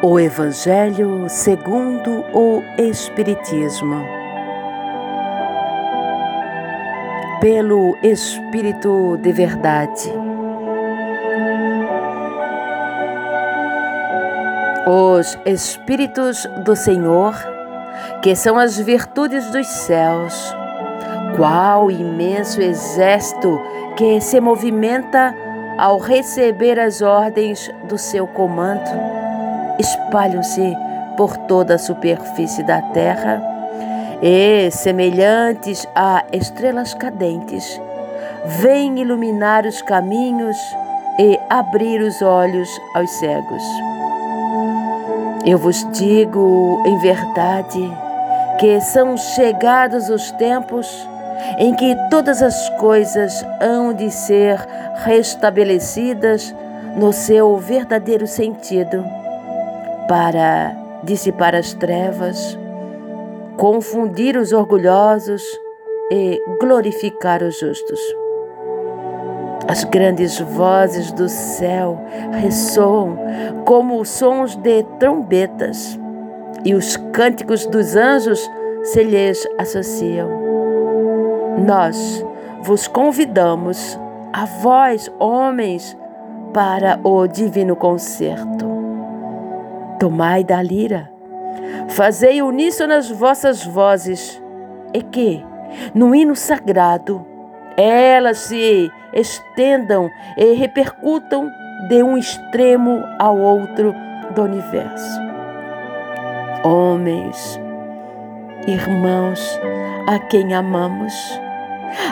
O Evangelho segundo o Espiritismo. Pelo Espírito de Verdade. Os Espíritos do Senhor, que são as virtudes dos céus, qual imenso exército que se movimenta ao receber as ordens do seu comando espalham-se por toda a superfície da terra e, semelhantes a estrelas cadentes, vêm iluminar os caminhos e abrir os olhos aos cegos. Eu vos digo em verdade que são chegados os tempos em que todas as coisas hão de ser restabelecidas no seu verdadeiro sentido para dissipar as trevas, confundir os orgulhosos e glorificar os justos. As grandes vozes do céu ressoam como sons de trombetas, e os cânticos dos anjos se lhes associam. Nós vos convidamos, a vós, homens, para o divino concerto. Tomai da lira, fazei uníssono as vossas vozes, e que, no hino sagrado, elas se estendam e repercutam de um extremo ao outro do universo. Homens, irmãos, a quem amamos,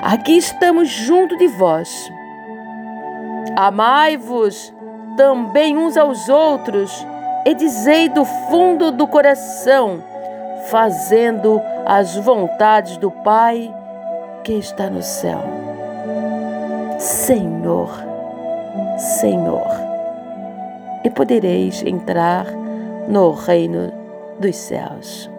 aqui estamos junto de vós. Amai-vos também uns aos outros e dizei do fundo do coração, fazendo as vontades do Pai que está no céu. Senhor, Senhor, e podereis entrar no reino dos céus.